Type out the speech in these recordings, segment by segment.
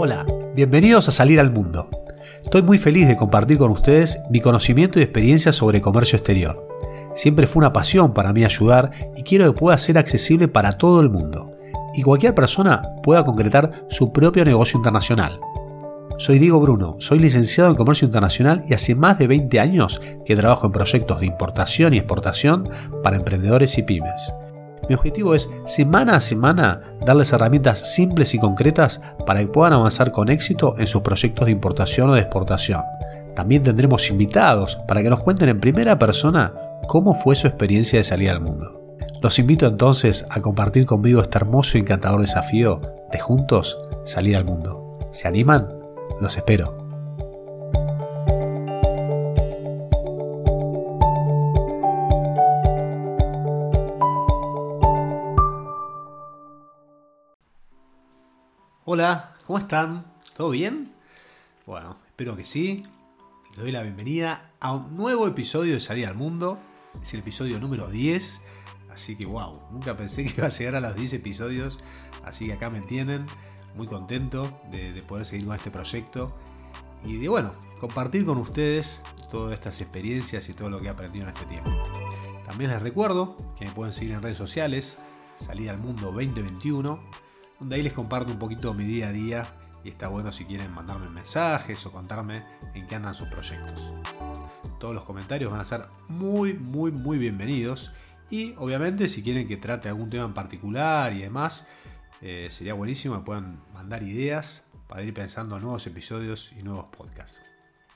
Hola, bienvenidos a Salir al Mundo. Estoy muy feliz de compartir con ustedes mi conocimiento y experiencia sobre comercio exterior. Siempre fue una pasión para mí ayudar y quiero que pueda ser accesible para todo el mundo y cualquier persona pueda concretar su propio negocio internacional. Soy Diego Bruno, soy licenciado en Comercio Internacional y hace más de 20 años que trabajo en proyectos de importación y exportación para emprendedores y pymes. Mi objetivo es semana a semana darles herramientas simples y concretas para que puedan avanzar con éxito en sus proyectos de importación o de exportación. También tendremos invitados para que nos cuenten en primera persona cómo fue su experiencia de salir al mundo. Los invito entonces a compartir conmigo este hermoso y encantador desafío de juntos salir al mundo. ¿Se animan? Los espero. Hola, ¿cómo están? ¿Todo bien? Bueno, espero que sí. Les doy la bienvenida a un nuevo episodio de Salir al Mundo. Es el episodio número 10. Así que wow, nunca pensé que iba a llegar a los 10 episodios. Así que acá me entienden. Muy contento de, de poder seguir con este proyecto. Y de bueno, compartir con ustedes todas estas experiencias y todo lo que he aprendido en este tiempo. También les recuerdo que me pueden seguir en redes sociales. Salir al Mundo 2021 donde ahí les comparto un poquito mi día a día y está bueno si quieren mandarme mensajes o contarme en qué andan sus proyectos. Todos los comentarios van a ser muy, muy, muy bienvenidos y obviamente si quieren que trate algún tema en particular y demás, eh, sería buenísimo que puedan mandar ideas para ir pensando en nuevos episodios y nuevos podcasts.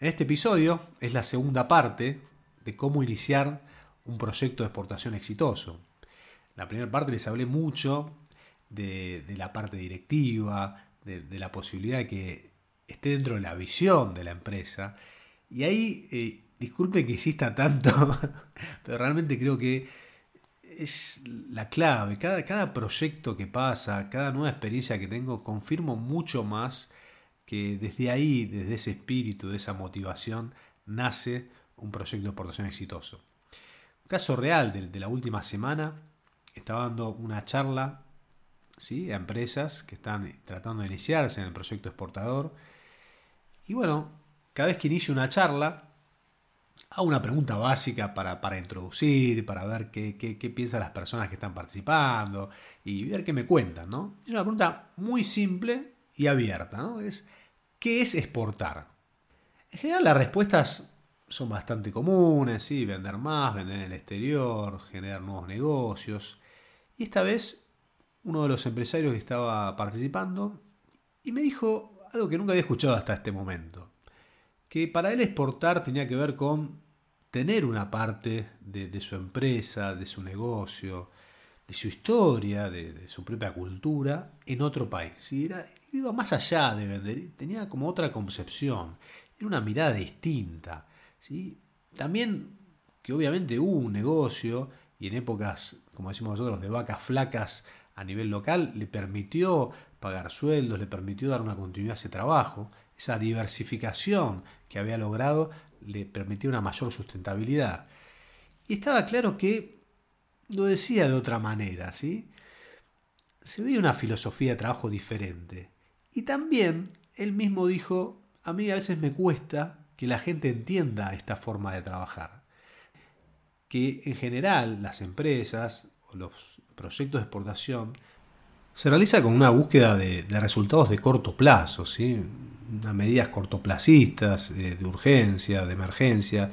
En este episodio es la segunda parte de cómo iniciar un proyecto de exportación exitoso. la primera parte les hablé mucho de, la parte directiva, de, la posibilidad de que esté dentro de la visión de la empresa. Y ahí, eh, disculpe que exista tanto, pero realmente creo que es la clave. Cada, cada proyecto que pasa, cada nueva experiencia que tengo, confirmo mucho más que desde ahí, desde ese espíritu, de esa motivación, nace un proyecto de exportación exitoso. Un caso real de la última semana, estaba dando una charla a empresas que están tratando de iniciarse en el proyecto exportador. Y bueno, cada vez que inicio una charla, hago una pregunta básica para, introducir, para ver qué, piensan las personas que están participando y ver qué me cuentan. ¿no? Es una pregunta muy simple y abierta. ¿no? Es, ¿Qué es exportar? En general las respuestas son bastante comunes, ¿sí? vender más, vender en el exterior, generar nuevos negocios. Y esta vez uno de los empresarios que estaba participando y me dijo algo que nunca había escuchado hasta este momento. Que para él exportar tenía que ver con tener una parte de, su empresa, de su negocio, de su historia, de, su propia cultura en otro país. Era, iba más allá de vender, tenía como otra concepción, era una mirada distinta. ¿sí? También que obviamente hubo un negocio y en épocas, como decimos nosotros, de vacas flacas, a nivel local le permitió pagar sueldos, le permitió dar una continuidad a ese trabajo. Esa diversificación que había logrado le permitió una mayor sustentabilidad. Y estaba claro que lo decía de otra manera, ¿sí? Se veía una filosofía de trabajo diferente. Y también él mismo dijo, a mí a veces me cuesta que la gente entienda esta forma de trabajar. Que en general las empresas los proyectos de exportación se realiza con una búsqueda de, resultados de corto plazo, ¿sí? unas medidas cortoplacistas, de, de urgencia, de emergencia,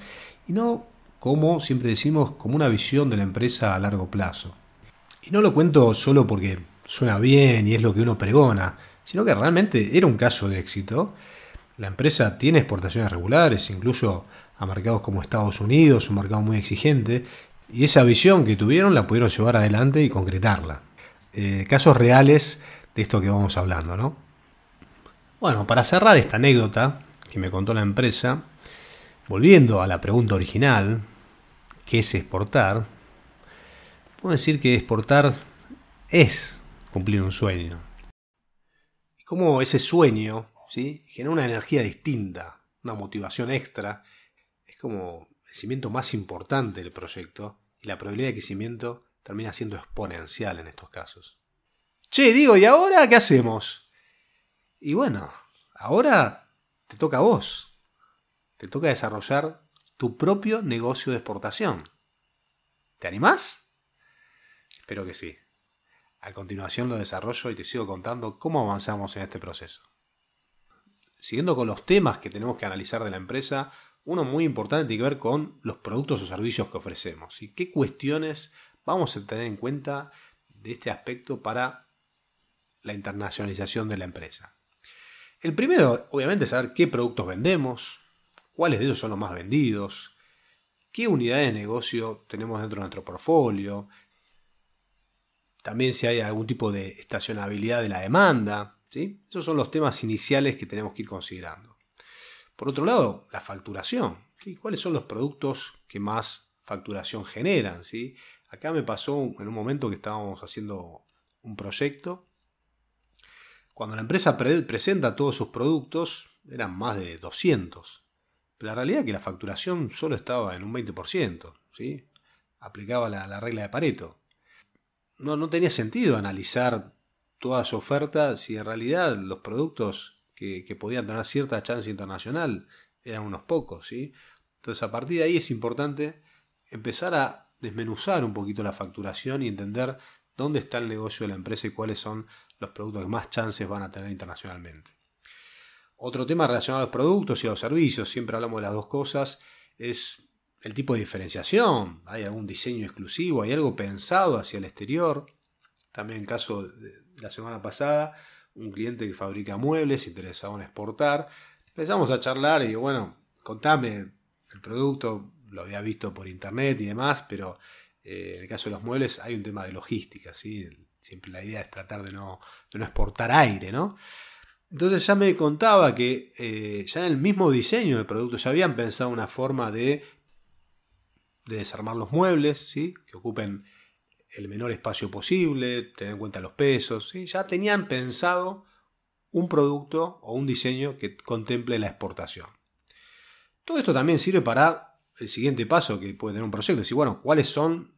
y no como siempre decimos, como una visión de la empresa a largo plazo. Y no lo cuento solo porque suena bien y es lo que uno pregona, sino que realmente era un caso de éxito. La empresa tiene exportaciones regulares, incluso a mercados como Estados Unidos, un mercado muy exigente, y esa visión que tuvieron la pudieron llevar adelante y concretarla. Eh, casos reales de esto que vamos hablando, ¿no? Bueno, para cerrar esta anécdota que me contó la empresa, volviendo a la pregunta original, ¿qué es exportar? Puedo decir que exportar es cumplir un sueño. Y como ese sueño ¿sí? genera una energía distinta, una motivación extra, es como el cimiento más importante del proyecto y la probabilidad de crecimiento termina siendo exponencial en estos casos. Che, digo, ¿y ahora qué hacemos? Y bueno, ahora te toca a vos. Te toca desarrollar tu propio negocio de exportación. ¿Te animás? Espero que sí. A continuación lo desarrollo y te sigo contando cómo avanzamos en este proceso. Siguiendo con los temas que tenemos que analizar de la empresa, uno muy importante tiene que ver con los productos o servicios que ofrecemos y qué cuestiones vamos a tener en cuenta de este aspecto para la internacionalización de la empresa. El primero, obviamente, es saber qué productos vendemos, cuáles de ellos son los más vendidos, qué unidades de negocio tenemos dentro de nuestro portfolio, también si hay algún tipo de estacionabilidad de la demanda. ¿sí? Esos son los temas iniciales que tenemos que ir considerando. Por otro lado, la facturación. ¿Cuáles son los productos que más facturación generan? ¿sí? Acá me pasó en un momento que estábamos haciendo un proyecto. Cuando la empresa presenta todos sus productos, eran más de 200. Pero la realidad es que la facturación solo estaba en un 20%. ¿sí? Aplicaba la, la regla de Pareto no, no tenía sentido analizar toda su oferta si en realidad los productos que, podían tener cierta chance internacional eran unos pocos. ¿sí? Entonces a partir de ahí es importante empezar a desmenuzar un poquito la facturación y entender dónde está el negocio de la empresa y cuáles son los productos que más chances van a tener internacionalmente. Otro tema relacionado a los productos y a los servicios, siempre hablamos de las dos cosas, es el tipo de diferenciación, hay algún diseño exclusivo, hay algo pensado hacia el exterior. También en caso de la semana pasada, un cliente que fabrica muebles interesado en exportar. Empezamos a charlar y bueno, contame el producto, lo había visto por internet y demás, pero eh, en el caso de los muebles hay un tema de logística, ¿sí? Siempre la idea es tratar de no, no exportar aire, ¿no? Entonces ya me contaba que eh, ya en el mismo diseño del producto ya habían pensado una forma de de desarmar los muebles, ¿sí? que ocupen el menor espacio posible, tener en cuenta los pesos. ¿sí? Ya tenían pensado un producto o un diseño que contemple la exportación. Todo esto también sirve para el siguiente paso que puede tener un proyecto. Decir, bueno, ¿cuáles son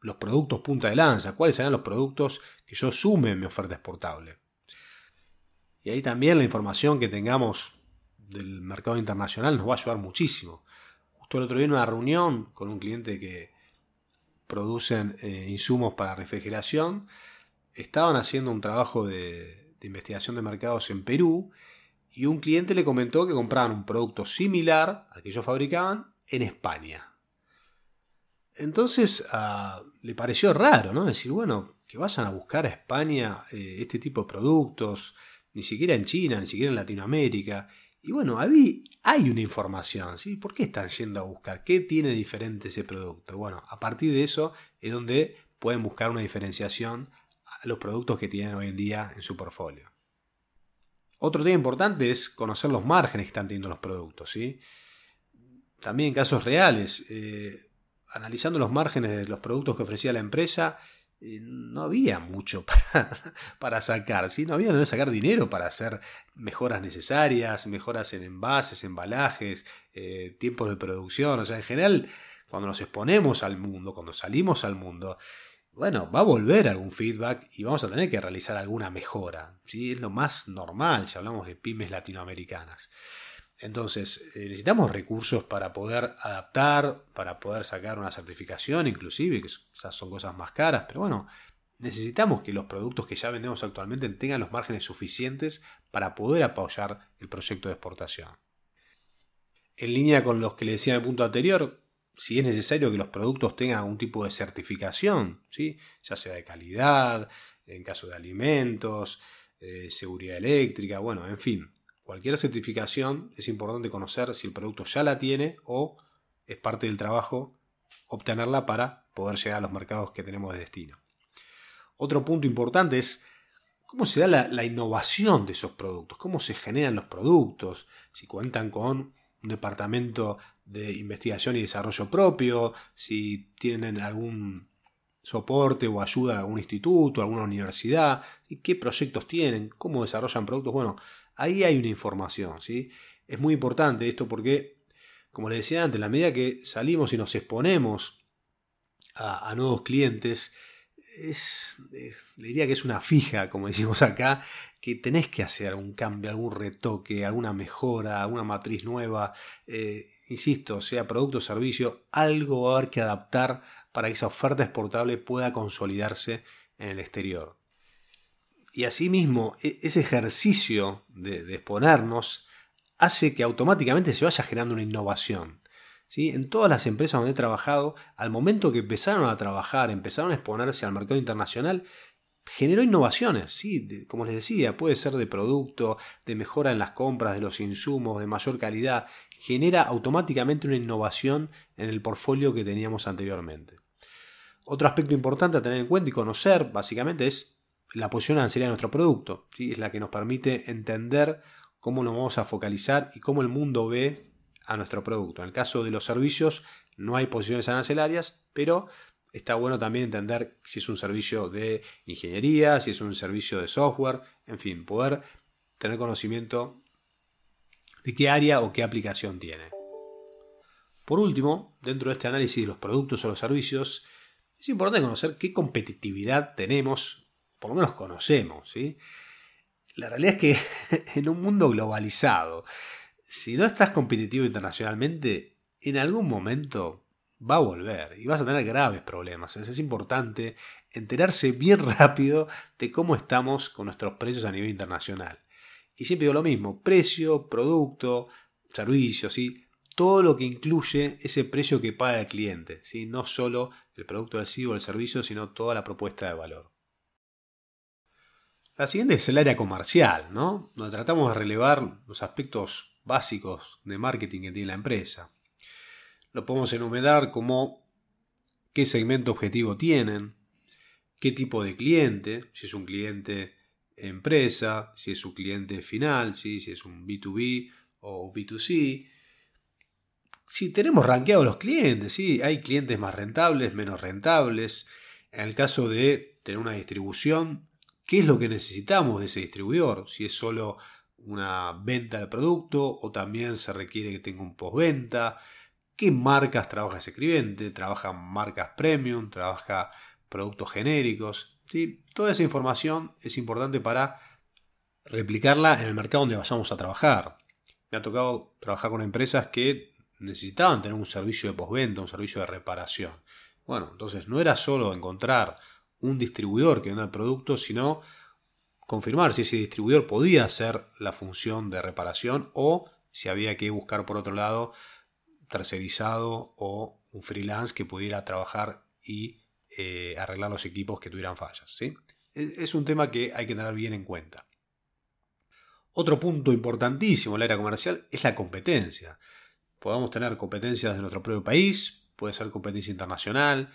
los productos punta de lanza? ¿Cuáles serán los productos que yo sume en mi oferta exportable? Y ahí también la información que tengamos del mercado internacional nos va a ayudar muchísimo el otro día en una reunión con un cliente que producen eh, insumos para refrigeración. Estaban haciendo un trabajo de, investigación de mercados en Perú y un cliente le comentó que compraban un producto similar al que ellos fabricaban en España. Entonces le pareció raro, ¿no? Decir, bueno, que vayan a buscar a España eh, este tipo de productos, ni siquiera en China, ni siquiera en Latinoamérica. Y bueno, hay, hay una información, ¿sí? ¿Por qué están yendo a buscar? ¿Qué tiene diferente ese producto? Bueno, a partir de eso es donde pueden buscar una diferenciación a los productos que tienen hoy en día en su portfolio. Otro tema importante es conocer los márgenes que están teniendo los productos, ¿sí? También casos reales, eh, analizando los márgenes de los productos que ofrecía la empresa, no había mucho para, sacar, ¿sí? no había donde sacar dinero para hacer mejoras necesarias, mejoras en envases, embalajes, eh, tiempos de producción, o sea, en general, cuando nos exponemos al mundo, cuando salimos al mundo, bueno, va a volver algún feedback y vamos a tener que realizar alguna mejora, ¿sí? es lo más normal si hablamos de pymes latinoamericanas. Entonces, eh, necesitamos recursos para poder adaptar, para poder sacar una certificación inclusive, que son cosas más caras, pero bueno, necesitamos que los productos que ya vendemos actualmente tengan los márgenes suficientes para poder apoyar el proyecto de exportación. En línea con los que le decía en el punto anterior, si es necesario que los productos tengan algún tipo de certificación, ¿sí? ya sea de calidad, en caso de alimentos, eh, seguridad eléctrica, bueno, en fin, Cualquier certificación es importante conocer si el producto ya la tiene o es parte del trabajo obtenerla para poder llegar a los mercados que tenemos de destino. Otro punto importante es cómo se da la, innovación de esos productos, cómo se generan los productos, si cuentan con un departamento de investigación y desarrollo propio, si tienen algún soporte o ayuda en algún instituto, alguna universidad, y qué proyectos tienen, cómo desarrollan productos. Bueno, Ahí hay una información, ¿sí? Es muy importante esto porque, como les decía antes, la medida que salimos y nos exponemos a, nuevos clientes, es, le diría que es una fija, como decimos acá, que tenés que hacer algún cambio, algún retoque, alguna mejora, alguna matriz nueva. Eh, insisto, sea producto o servicio, algo va a haber que adaptar para que esa oferta exportable pueda consolidarse en el exterior. Y asimismo, e, ese ejercicio de, exponernos hace que automáticamente se vaya generando una innovación. En todas las empresas donde he trabajado, al momento que empezaron a trabajar, empezaron a exponerse al mercado internacional, generó innovaciones, ¿sí? como les decía, puede ser de producto, de mejora en las compras, de los insumos, de mayor calidad, genera automáticamente una innovación en el portfolio que teníamos anteriormente. Otro aspecto importante a tener en cuenta y conocer, básicamente, es la posición arancelaria de nuestro producto. ¿sí? Es la que nos permite entender cómo nos vamos a focalizar y cómo el mundo ve a nuestro producto. En el caso de los servicios no hay posiciones arancelarias, pero está bueno también entender si es un servicio de ingeniería, si es un servicio de software, en fin, poder tener conocimiento de qué área o qué aplicación tiene. Por último, dentro de este análisis de los productos o los servicios, es importante conocer qué competitividad tenemos, por lo menos conocemos. ¿sí? La realidad es que en un mundo globalizado, si no estás competitivo internacionalmente, en algún momento va a volver y vas a tener graves problemas. Es importante enterarse bien rápido de cómo estamos con nuestros precios a nivel internacional. Y siempre digo lo mismo, precio, producto, servicio, ¿sí? todo lo que incluye ese precio que paga el cliente, ¿sí? no solo el producto adhesivo o el servicio, sino toda la propuesta de valor. La siguiente es el área comercial, ¿no? donde tratamos de relevar los aspectos básicos de marketing que tiene la empresa. Lo podemos enumerar como qué segmento objetivo tienen, qué tipo de cliente, si es un cliente empresa, si es un cliente final, si es un B2B o B2C. Si tenemos rankeados los clientes, ¿sí? hay clientes más rentables, menos rentables. En el caso de tener una distribución, ¿qué es lo que necesitamos de ese distribuidor? Si es solo una venta del producto o también se requiere que tenga un postventa. ¿Qué marcas trabaja ese cliente? ¿Trabaja marcas premium? ¿Trabaja productos genéricos? ¿Sí? Toda esa información es importante para replicarla en el mercado donde vayamos a trabajar. Me ha tocado trabajar con empresas que necesitaban tener un servicio de postventa, un servicio de reparación. Bueno, entonces no era solo encontrar un distribuidor que venda el producto, sino confirmar si ese distribuidor podía hacer la función de reparación o si había que buscar por otro lado tercerizado o un freelance que pudiera trabajar y eh, arreglar los equipos que tuvieran fallas. ¿sí? Es un tema que hay que tener bien en cuenta. Otro punto importantísimo en el área comercial es la competencia. Podemos tener competencias de nuestro propio país, puede ser competencia internacional.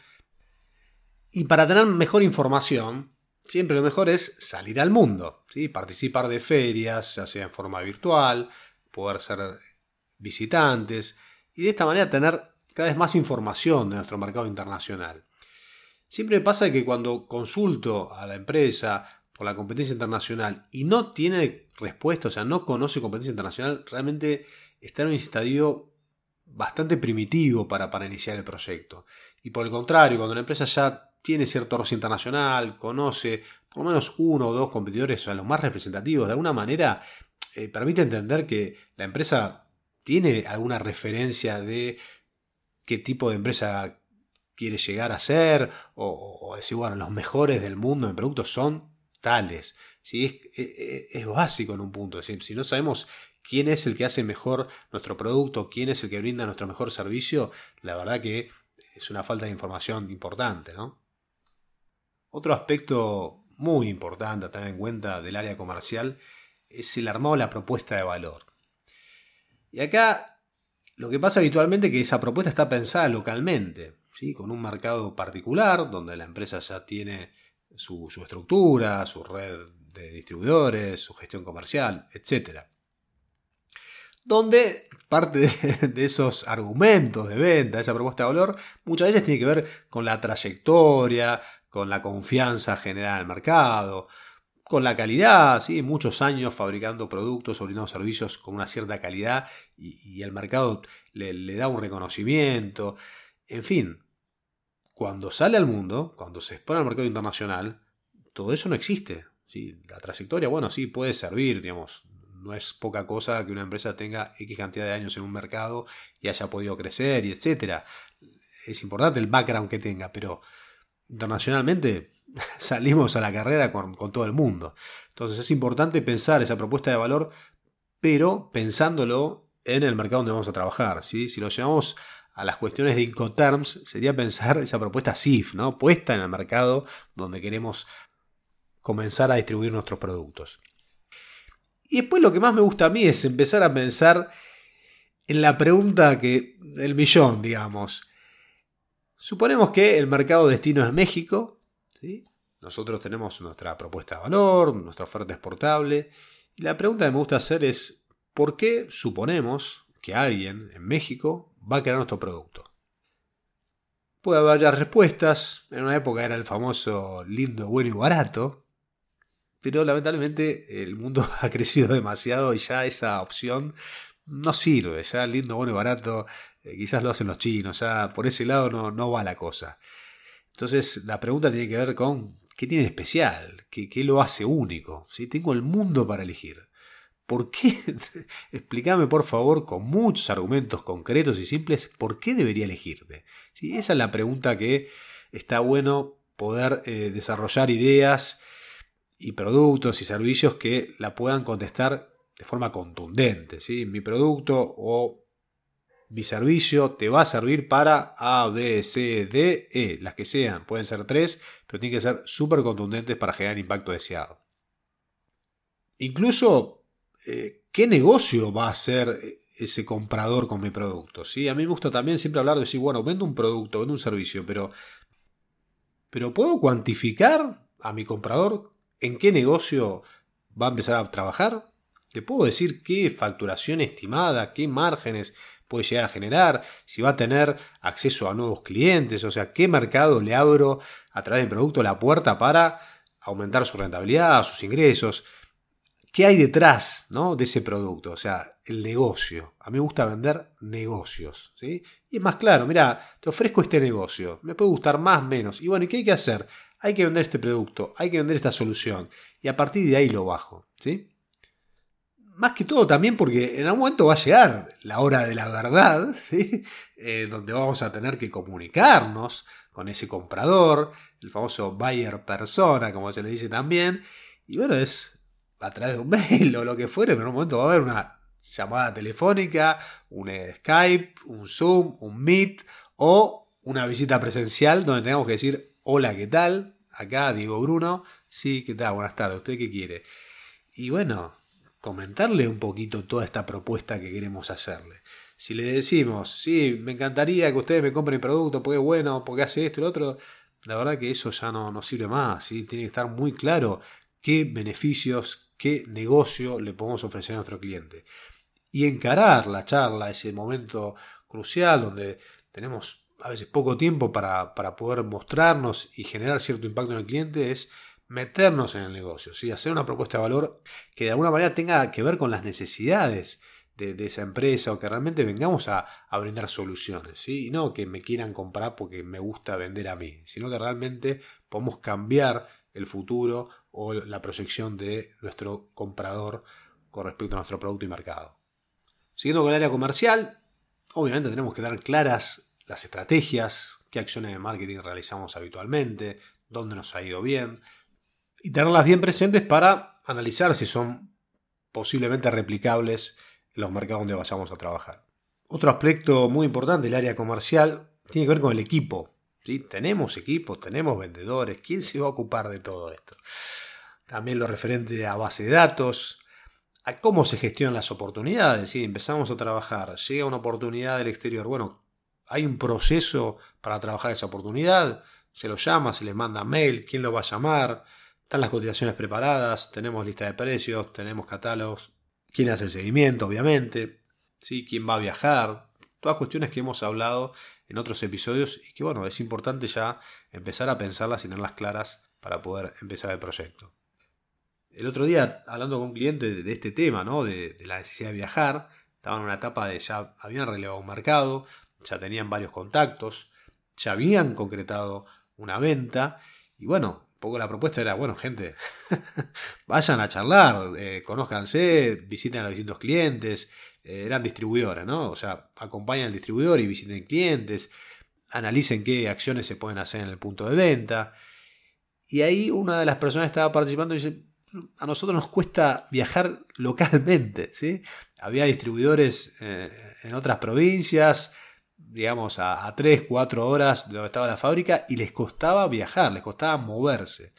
Y para tener mejor información, siempre lo mejor es salir al mundo, ¿sí? participar de ferias, ya sea en forma virtual, poder ser visitantes y de esta manera tener cada vez más información de nuestro mercado internacional. Siempre pasa que cuando consulto a la empresa por la competencia internacional y no tiene respuesta, o sea, no conoce competencia internacional, realmente está en un estadio bastante primitivo para, para iniciar el proyecto. Y por el contrario, cuando la empresa ya tiene cierto roce internacional, conoce por lo menos uno o dos competidores, o los más representativos, de alguna manera eh, permite entender que la empresa tiene alguna referencia de qué tipo de empresa quiere llegar a ser, o, decir, bueno, los mejores del mundo en productos son tales. ¿sí? Es, e, e, es, básico en un punto. Si no sabemos quién es el que hace mejor nuestro producto, quién es el que brinda nuestro mejor servicio, la verdad que es una falta de información importante, ¿no? Otro aspecto muy importante a tener en cuenta del área comercial es el armado de la propuesta de valor. Y acá lo que pasa habitualmente es que esa propuesta está pensada localmente, ¿sí? con un mercado particular, donde la empresa ya tiene su, estructura, su red de distribuidores, su gestión comercial, etc. Donde parte de, de, esos argumentos de venta, esa propuesta de valor, muchas veces tiene que ver con la trayectoria, con la confianza generada en el mercado, con la calidad, ¿sí? muchos años fabricando productos brindando servicios con una cierta calidad y, el mercado le, da un reconocimiento. En fin, cuando sale al mundo, cuando se expone al mercado internacional, todo eso no existe. ¿sí? La trayectoria, bueno, sí, puede servir, digamos. No es poca cosa que una empresa tenga X cantidad de años en un mercado y haya podido crecer y etcétera. Es importante el background que tenga, pero internacionalmente salimos a la carrera con, todo el mundo. Entonces es importante pensar esa propuesta de valor, pero pensándolo en el mercado donde vamos a trabajar. ¿sí? Si lo llevamos a las cuestiones de Incoterms, sería pensar esa propuesta SIF, ¿no? puesta en el mercado donde queremos comenzar a distribuir nuestros productos. Y después lo que más me gusta a mí es empezar a pensar en la pregunta que el millón, digamos. Suponemos que el mercado destino es México. ¿sí? Nosotros tenemos nuestra propuesta de valor, nuestra oferta exportable. Y la pregunta que me gusta hacer es, ¿por qué suponemos que alguien en México va a querer nuestro producto? Puede haber varias respuestas. En una época era el famoso lindo, bueno y barato. Pero lamentablemente el mundo ha crecido demasiado y ya esa opción no sirve. Ya lindo, bueno y barato, eh, quizás lo hacen los chinos, ya por ese lado no, no va la cosa. Entonces la pregunta tiene que ver con qué tiene especial, qué, qué lo hace único. ¿sí? Tengo el mundo para elegir. ¿Por qué? Explícame por favor con muchos argumentos concretos y simples por qué debería elegirte. ¿Sí? Esa es la pregunta que está bueno poder eh, desarrollar ideas y productos y servicios que la puedan contestar de forma contundente. ¿sí? Mi producto o mi servicio te va a servir para A, B, C, D, E, las que sean. Pueden ser tres, pero tienen que ser súper contundentes para generar impacto deseado. Incluso, eh, ¿qué negocio va a hacer ese comprador con mi producto? ¿sí? A mí me gusta también siempre hablar de decir, bueno, vendo un producto, vendo un servicio, pero, pero ¿puedo cuantificar a mi comprador en qué negocio va a empezar a trabajar? ¿Le puedo decir qué facturación estimada, qué márgenes puede llegar a generar? Si va a tener acceso a nuevos clientes, o sea, qué mercado le abro a través del producto la puerta para aumentar su rentabilidad, sus ingresos. ¿Qué hay detrás ¿no? de ese producto? O sea, el negocio. A mí me gusta vender negocios. ¿sí? Y es más claro, mira, te ofrezco este negocio. Me puede gustar más, menos. Y bueno, ¿y qué hay que hacer? Hay que vender este producto, hay que vender esta solución. Y a partir de ahí lo bajo. ¿sí? Más que todo también porque en algún momento va a llegar la hora de la verdad. Eh, donde vamos a tener que comunicarnos con ese comprador, el famoso buyer persona, como se le dice también. Y bueno, es a través de un mail o lo que fuere, pero en un momento va a haber una llamada telefónica, un Skype, un Zoom, un Meet o una visita presencial donde tengamos que decir hola, ¿qué tal? Acá Diego Bruno, sí, ¿qué tal? Buenas tardes, ¿usted qué quiere? Y bueno, comentarle un poquito toda esta propuesta que queremos hacerle. Si le decimos, sí, me encantaría que ustedes me compren mi producto porque es bueno, porque hace esto y lo otro, la verdad que eso ya no, no sirve más. ¿sí? Tiene que estar muy claro qué beneficios, qué negocio le podemos ofrecer a nuestro cliente. Y encarar la charla, ese momento crucial donde tenemos a veces poco tiempo para, poder mostrarnos y generar cierto impacto en el cliente es meternos en el negocio, ¿sí? hacer una propuesta de valor que de alguna manera tenga que ver con las necesidades de, esa empresa o que realmente vengamos a, brindar soluciones. ¿sí? Y no que me quieran comprar porque me gusta vender a mí, sino que realmente podemos cambiar el futuro o la proyección de nuestro comprador con respecto a nuestro producto y mercado. Siguiendo con el área comercial, obviamente tenemos que dar claras las estrategias, qué acciones de marketing realizamos habitualmente, dónde nos ha ido bien, y tenerlas bien presentes para analizar si son posiblemente replicables en los mercados donde vayamos a trabajar. Otro aspecto muy importante del área comercial tiene que ver con el equipo. ¿sí? Tenemos equipos, tenemos vendedores, ¿quién se va a ocupar de todo esto? También lo referente a base de datos, a cómo se gestionan las oportunidades. ¿sí? Empezamos a trabajar, llega una oportunidad del exterior, bueno, hay un proceso para trabajar esa oportunidad, se lo llama, se le manda mail, quién lo va a llamar, están las cotizaciones preparadas, tenemos lista de precios, tenemos catálogos, quién hace el seguimiento, obviamente, ¿sí? quién va a viajar, todas cuestiones que hemos hablado en otros episodios y que bueno, es importante ya empezar a pensarlas y tenerlas claras para poder empezar el proyecto. El otro día, hablando con un cliente de este tema, ¿no? de, de la necesidad de viajar, estaban en una etapa de ya habían relevado un mercado, ya tenían varios contactos, ya habían concretado una venta y bueno, poco la propuesta era, bueno, gente, vayan a charlar, eh, conózcanse, visiten a los distintos clientes, eh, eran distribuidores, ¿no? O sea, acompañan al distribuidor y visiten clientes, analicen qué acciones se pueden hacer en el punto de venta. Y ahí una de las personas que estaba participando dice, a nosotros nos cuesta viajar localmente, ¿sí? Había distribuidores eh, en otras provincias, digamos, a, 3, 4 horas de donde estaba la fábrica y les costaba viajar, les costaba moverse.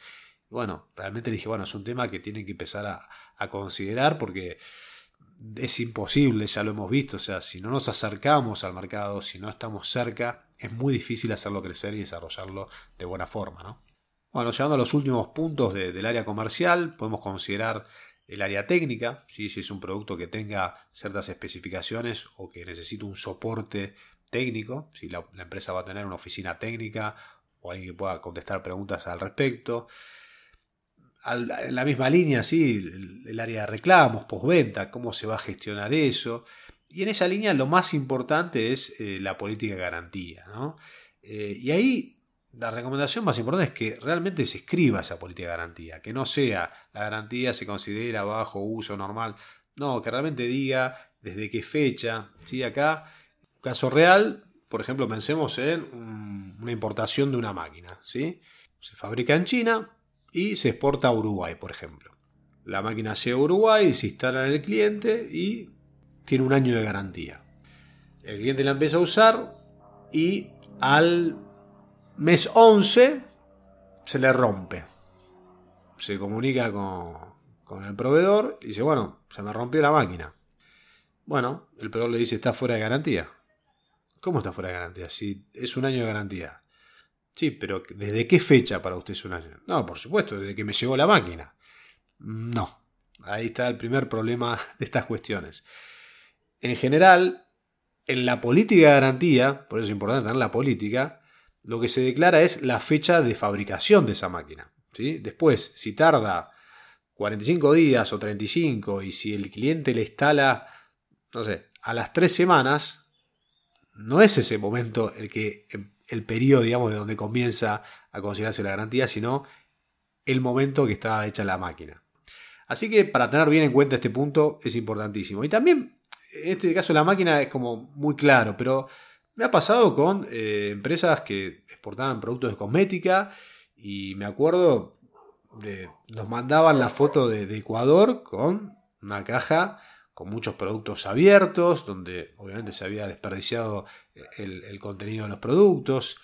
Bueno, realmente dije, bueno, es un tema que tienen que empezar a, a considerar porque es imposible, ya lo hemos visto, o sea, si no nos acercamos al mercado, si no estamos cerca, es muy difícil hacerlo crecer y desarrollarlo de buena forma, ¿no? Bueno, llegando a los últimos puntos del área comercial, podemos considerar el área técnica, si es un producto que tenga ciertas especificaciones o que necesite un soporte técnico, si la, empresa va a tener una oficina técnica o alguien que pueda contestar preguntas al respecto. en la misma línea, sí, el, área de reclamos, postventa, cómo se va a gestionar eso. Y en esa línea lo más importante es eh, la política de garantía. ¿no? Eh, y ahí la recomendación más importante es que realmente se escriba esa política de garantía, que no sea la garantía se considera bajo uso normal, no, que realmente diga desde qué fecha, ¿sí? Acá, caso real, por ejemplo, pensemos en una importación de una máquina, ¿sí? Se fabrica en China y se exporta a Uruguay, por ejemplo. La máquina llega a Uruguay, se instala en el cliente y tiene un año de garantía. El cliente la empieza a usar y al Mes 11 se le rompe. Se comunica con, el proveedor y dice, bueno, se me rompió la máquina. Bueno, el proveedor le dice, está fuera de garantía. ¿Cómo está fuera de garantía? Si es un año de garantía. Sí, pero ¿desde qué fecha para usted es un año? No, por supuesto, desde que me llegó la máquina. No. Ahí está el primer problema de estas cuestiones. En general, en la política de garantía, por eso es importante tener la política, lo que se declara es la fecha de fabricación de esa máquina. ¿sí? Después, si tarda 45 días o 35 y si el cliente le instala, no sé, a las 3 semanas, no es ese momento el que el periodo, digamos, de donde comienza a considerarse la garantía, sino el momento que está hecha la máquina. Así que para tener bien en cuenta este punto es importantísimo. Y también, en este caso la máquina es como muy claro, pero me ha pasado con eh, empresas que exportaban productos de cosmética y me acuerdo, de, nos mandaban la foto de, Ecuador con una caja con muchos productos abiertos, donde obviamente se había desperdiciado el, contenido de los productos.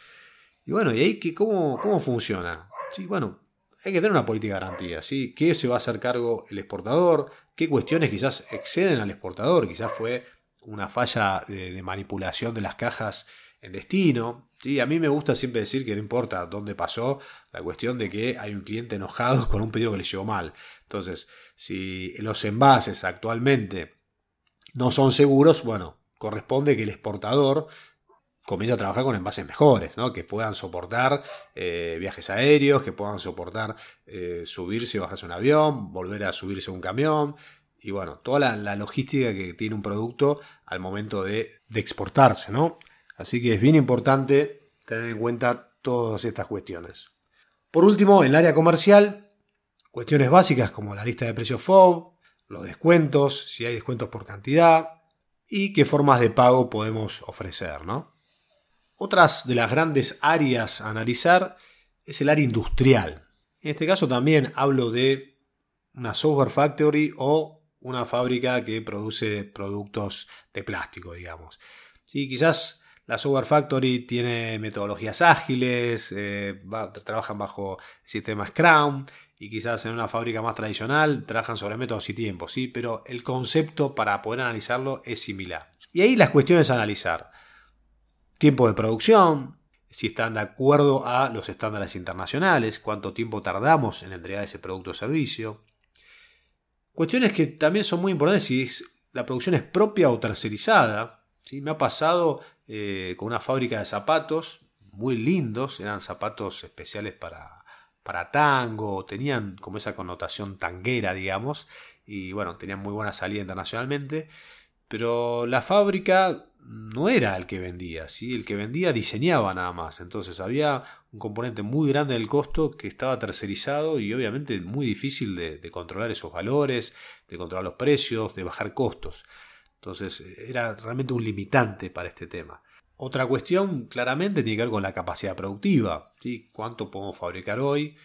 Y bueno, ¿y ahí cómo, cómo funciona? Sí, bueno, hay que tener una política de garantía, ¿sí? ¿Qué se va a hacer cargo el exportador? ¿Qué cuestiones quizás exceden al exportador? Quizás fue una falla de, manipulación de las cajas en destino. ¿sí? A mí me gusta siempre decir que no importa dónde pasó, la cuestión de que hay un cliente enojado con un pedido que le llegó mal. Entonces, si los envases actualmente no son seguros, bueno, corresponde que el exportador comience a trabajar con envases mejores, ¿no? que puedan soportar eh, viajes aéreos, que puedan soportar eh, subirse y bajarse un avión, volver a subirse un camión, y bueno, toda la, logística que tiene un producto al momento de, exportarse, ¿no? Así que es bien importante tener en cuenta todas estas cuestiones. Por último, en el área comercial, cuestiones básicas como la lista de precios FOB, los descuentos, si hay descuentos por cantidad y qué formas de pago podemos ofrecer, ¿no? Otras de las grandes áreas a analizar es el área industrial. En este caso también hablo de una software factory o una fábrica que produce productos de plástico, digamos. Quizás la Software Factory tiene metodologías ágiles, eh, trabajan bajo el sistema Scrum y quizás en una fábrica más tradicional trabajan sobre métodos y tiempos, ¿sí? pero el concepto para poder analizarlo es similar. Y ahí las cuestiones a analizar. Tiempo de producción, si están de acuerdo a los estándares internacionales, cuánto tiempo tardamos en entregar ese producto o servicio, Cuestiones que también son muy importantes si la producción es propia o tercerizada. ¿sí? Me ha pasado eh, con una fábrica de zapatos muy lindos, eran zapatos especiales para, para tango, tenían como esa connotación tanguera, digamos, y bueno, tenían muy buena salida internacionalmente. Pero la fábrica no era el que vendía, ¿sí? el que vendía diseñaba nada más. Entonces había un componente muy grande del costo que estaba tercerizado y obviamente muy difícil de, de controlar esos valores, de controlar los precios, de bajar costos. Entonces era realmente un limitante para este tema. Otra cuestión claramente tiene que ver con la capacidad productiva. ¿sí? ¿Cuánto podemos fabricar hoy?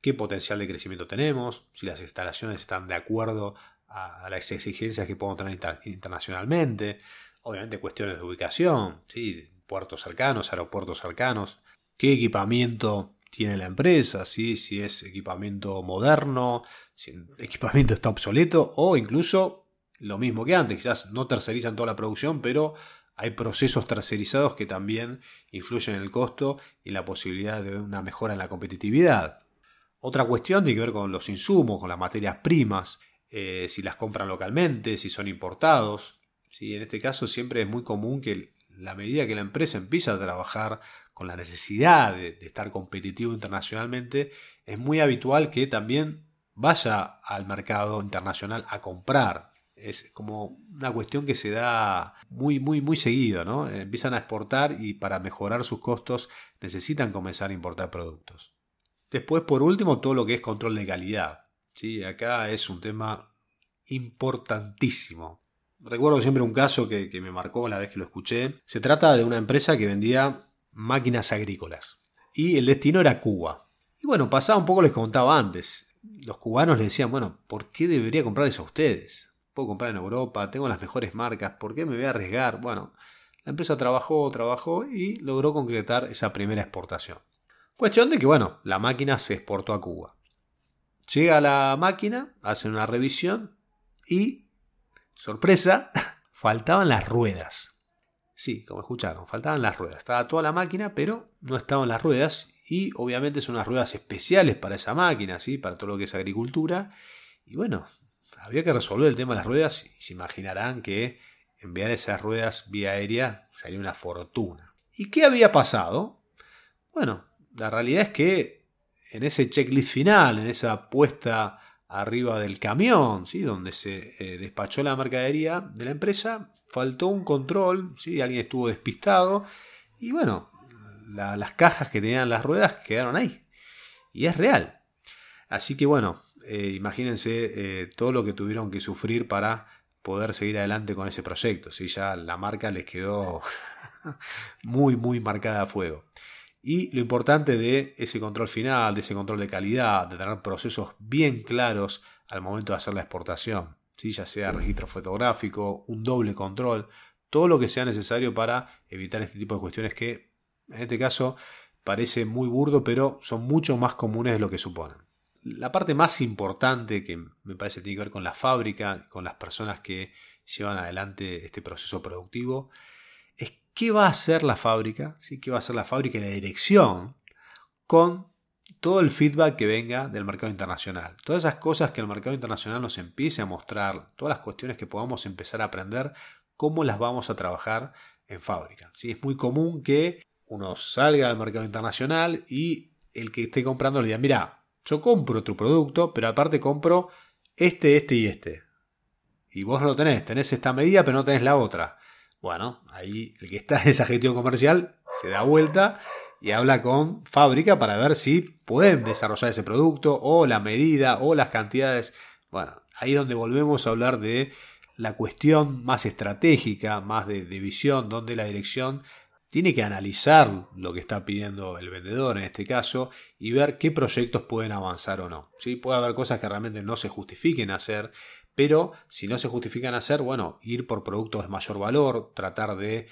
¿Qué potencial de crecimiento tenemos? Si las instalaciones están de acuerdo a, las exigencias que podemos tener internacionalmente. Obviamente cuestiones de ubicación, ¿sí? puertos cercanos, aeropuertos cercanos. ¿Qué equipamiento tiene la empresa? ¿sí? Si es equipamiento moderno, si el equipamiento está obsoleto o incluso lo mismo que antes. Quizás no tercerizan toda la producción, pero hay procesos tercerizados que también influyen en el costo y la posibilidad de una mejora en la competitividad. Otra cuestión tiene que ver con los insumos, con las materias primas, eh, si las compran localmente, si son importados. ¿sí? En este caso siempre es muy común que la medida que la empresa empieza a trabajar con la necesidad de estar competitivo internacionalmente, es muy habitual que también vaya al mercado internacional a comprar es como una cuestión que se da muy, muy, muy seguido, ¿no? Empiezan a exportar y para mejorar sus costos necesitan comenzar a importar productos. Después, por último, todo lo que es control de calidad. ¿sí? Acá es un tema importantísimo. Recuerdo siempre un caso que, que me marcó la vez que lo escuché. Se trata de una empresa que vendía máquinas agrícolas y el destino era Cuba. Y bueno, pasaba un poco que contaba antes. Los cubanos le decían, bueno, ¿por qué debería comprarles a ustedes? Puedo comprar en Europa, tengo las mejores marcas, ¿por qué me voy a arriesgar? Bueno, la empresa trabajó, trabajó y logró concretar esa primera exportación. Cuestión de que, bueno, la máquina se exportó a Cuba. Llega la máquina, hacen una revisión y, sorpresa, faltaban las ruedas. Sí, como escucharon, faltaban las ruedas. Estaba toda la máquina, pero no estaban las ruedas. Y obviamente son unas ruedas especiales para esa máquina, ¿sí? para todo lo que es agricultura. Y bueno, había que resolver el tema de las ruedas y se imaginarán que enviar esas ruedas vía aérea sería una fortuna. ¿Y qué había pasado? Bueno, la realidad es que en ese checklist final, en esa puesta arriba del camión, ¿sí? donde se eh, despachó la mercadería de la empresa, faltó un control, ¿sí? alguien estuvo despistado y bueno, las cajas que tenían las ruedas quedaron ahí. Y es real. Así que bueno, eh, imagínense eh, todo lo que tuvieron que sufrir para poder seguir adelante con ese proyecto. ¿sí? Ya la marca les quedó muy, muy marcada a fuego. Y lo importante de ese control final, de ese control de calidad, de tener procesos bien claros al momento de hacer la exportación, ¿sí? ya sea registro fotográfico, un doble control, todo lo que sea necesario para evitar este tipo de cuestiones que en este caso parece muy burdo, pero son mucho más comunes de lo que suponen la parte más importante que me parece tiene que ver con la fábrica, con las personas que llevan adelante este proceso productivo, es qué va a hacer la fábrica, ¿sí? qué va a hacer la fábrica y la dirección con todo el feedback que venga del mercado internacional. Todas esas cosas que el mercado internacional nos empiece a mostrar, todas las cuestiones que podamos empezar a aprender, cómo las vamos a trabajar en fábrica. ¿sí? Es muy común que uno salga al mercado internacional y el que esté comprando le diga, mira, yo compro tu producto, pero aparte compro este, este y este. Y vos no lo tenés, tenés esta medida, pero no tenés la otra. Bueno, ahí el que está en esa gestión comercial se da vuelta y habla con fábrica para ver si pueden desarrollar ese producto o la medida o las cantidades. Bueno, ahí es donde volvemos a hablar de la cuestión más estratégica, más de, de visión, donde la dirección tiene que analizar lo que está pidiendo el vendedor en este caso y ver qué proyectos pueden avanzar o no. ¿sí? Puede haber cosas que realmente no se justifiquen hacer, pero si no se justifican hacer, bueno, ir por productos de mayor valor, tratar de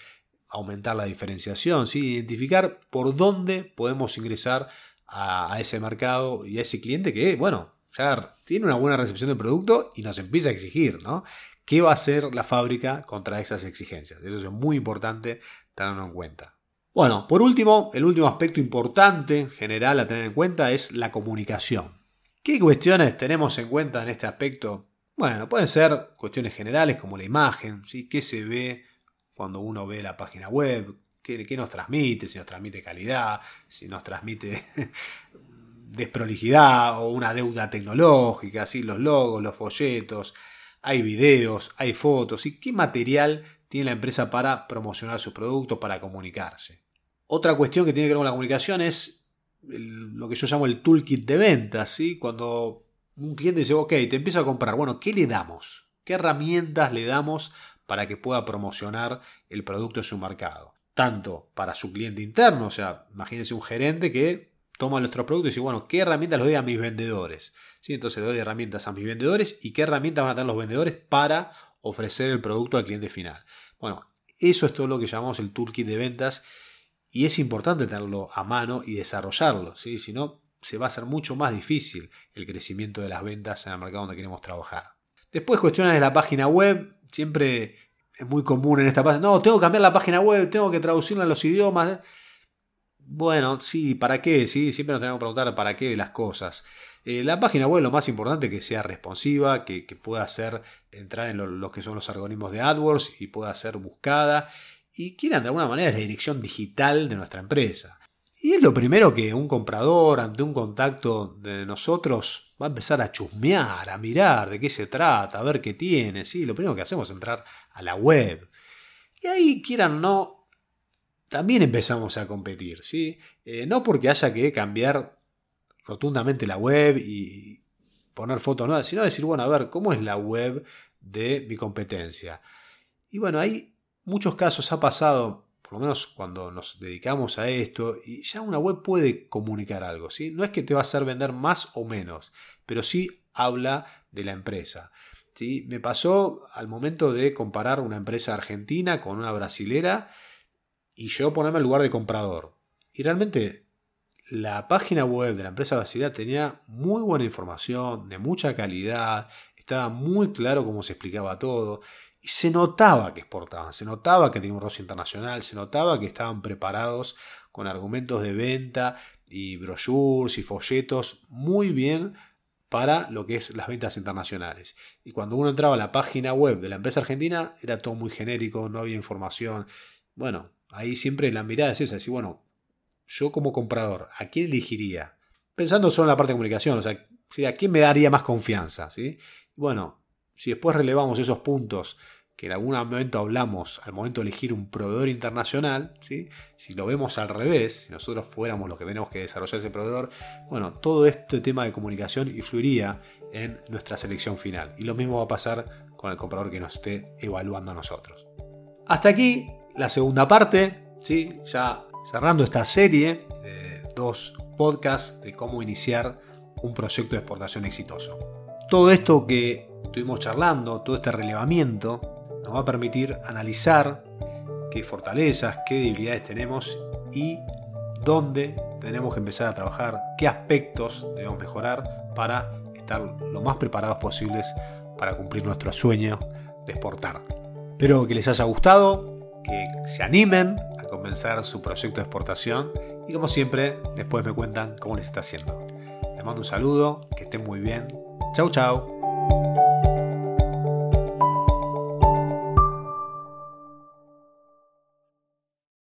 aumentar la diferenciación, ¿sí? identificar por dónde podemos ingresar a, a ese mercado y a ese cliente que, bueno, ya tiene una buena recepción del producto y nos empieza a exigir, ¿no? ¿Qué va a hacer la fábrica contra esas exigencias? Eso es muy importante tenerlo en cuenta. Bueno, por último, el último aspecto importante general a tener en cuenta es la comunicación. ¿Qué cuestiones tenemos en cuenta en este aspecto? Bueno, pueden ser cuestiones generales como la imagen, ¿sí? ¿Qué se ve cuando uno ve la página web? ¿Qué, nos transmite? Si nos transmite calidad, si nos transmite desprolijidad o una deuda tecnológica, ¿sí? los logos, los folletos. Hay videos, hay fotos y qué material tiene la empresa para promocionar sus productos, para comunicarse. Otra cuestión que tiene que ver con la comunicación es lo que yo llamo el toolkit de ventas. ¿sí? Cuando un cliente dice, ok, te empiezo a comprar, bueno, ¿qué le damos? ¿Qué herramientas le damos para que pueda promocionar el producto en su mercado? Tanto para su cliente interno, o sea, imagínense un gerente que toma nuestro producto y dice, bueno, ¿qué herramientas les doy a mis vendedores? ¿Sí? Entonces le doy herramientas a mis vendedores y qué herramientas van a tener los vendedores para ofrecer el producto al cliente final. Bueno, eso es todo lo que llamamos el toolkit de ventas y es importante tenerlo a mano y desarrollarlo, ¿sí? si no se va a hacer mucho más difícil el crecimiento de las ventas en el mercado donde queremos trabajar. Después cuestiones de la página web, siempre es muy común en esta página, no, tengo que cambiar la página web, tengo que traducirla a los idiomas. Bueno, sí, ¿para qué? Sí, siempre nos tenemos que preguntar para qué las cosas. Eh, la página web lo más importante es que sea responsiva, que, pueda hacer entrar en lo, que son los algoritmos de AdWords y pueda ser buscada y quieran de alguna manera la dirección digital de nuestra empresa. Y es lo primero que un comprador ante un contacto de nosotros va a empezar a chusmear, a mirar de qué se trata, a ver qué tiene. ¿sí? Lo primero que hacemos es entrar a la web. Y ahí, quieran o no, también empezamos a competir. ¿sí? Eh, no porque haya que cambiar rotundamente la web y poner fotos nuevas, sino decir, bueno, a ver, ¿cómo es la web de mi competencia? Y bueno, hay muchos casos ha pasado, por lo menos cuando nos dedicamos a esto, y ya una web puede comunicar algo, ¿sí? No es que te va a hacer vender más o menos, pero sí habla de la empresa. ¿sí? Me pasó al momento de comparar una empresa argentina con una brasilera y yo ponerme al lugar de comprador. Y realmente la página web de la empresa Basilea tenía muy buena información, de mucha calidad, estaba muy claro cómo se explicaba todo y se notaba que exportaban, se notaba que tenían un rostro internacional, se notaba que estaban preparados con argumentos de venta y brochures y folletos muy bien para lo que es las ventas internacionales. Y cuando uno entraba a la página web de la empresa argentina, era todo muy genérico, no había información. Bueno, ahí siempre la mirada es esa, decir, bueno, yo como comprador, ¿a quién elegiría? Pensando solo en la parte de comunicación, o sea, ¿a quién me daría más confianza? ¿sí? Bueno, si después relevamos esos puntos que en algún momento hablamos al momento de elegir un proveedor internacional, ¿sí? si lo vemos al revés, si nosotros fuéramos los que tenemos que desarrollar ese proveedor, bueno, todo este tema de comunicación influiría en nuestra selección final. Y lo mismo va a pasar con el comprador que nos esté evaluando a nosotros. Hasta aquí la segunda parte, ¿sí? ya cerrando esta serie dos podcasts de cómo iniciar un proyecto de exportación exitoso. Todo esto que estuvimos charlando, todo este relevamiento, nos va a permitir analizar qué fortalezas, qué debilidades tenemos y dónde tenemos que empezar a trabajar, qué aspectos debemos mejorar para estar lo más preparados posibles para cumplir nuestro sueño de exportar. Espero que les haya gustado, que se animen comenzar su proyecto de exportación y como siempre después me cuentan cómo les está haciendo. Les mando un saludo, que estén muy bien. Chau chau.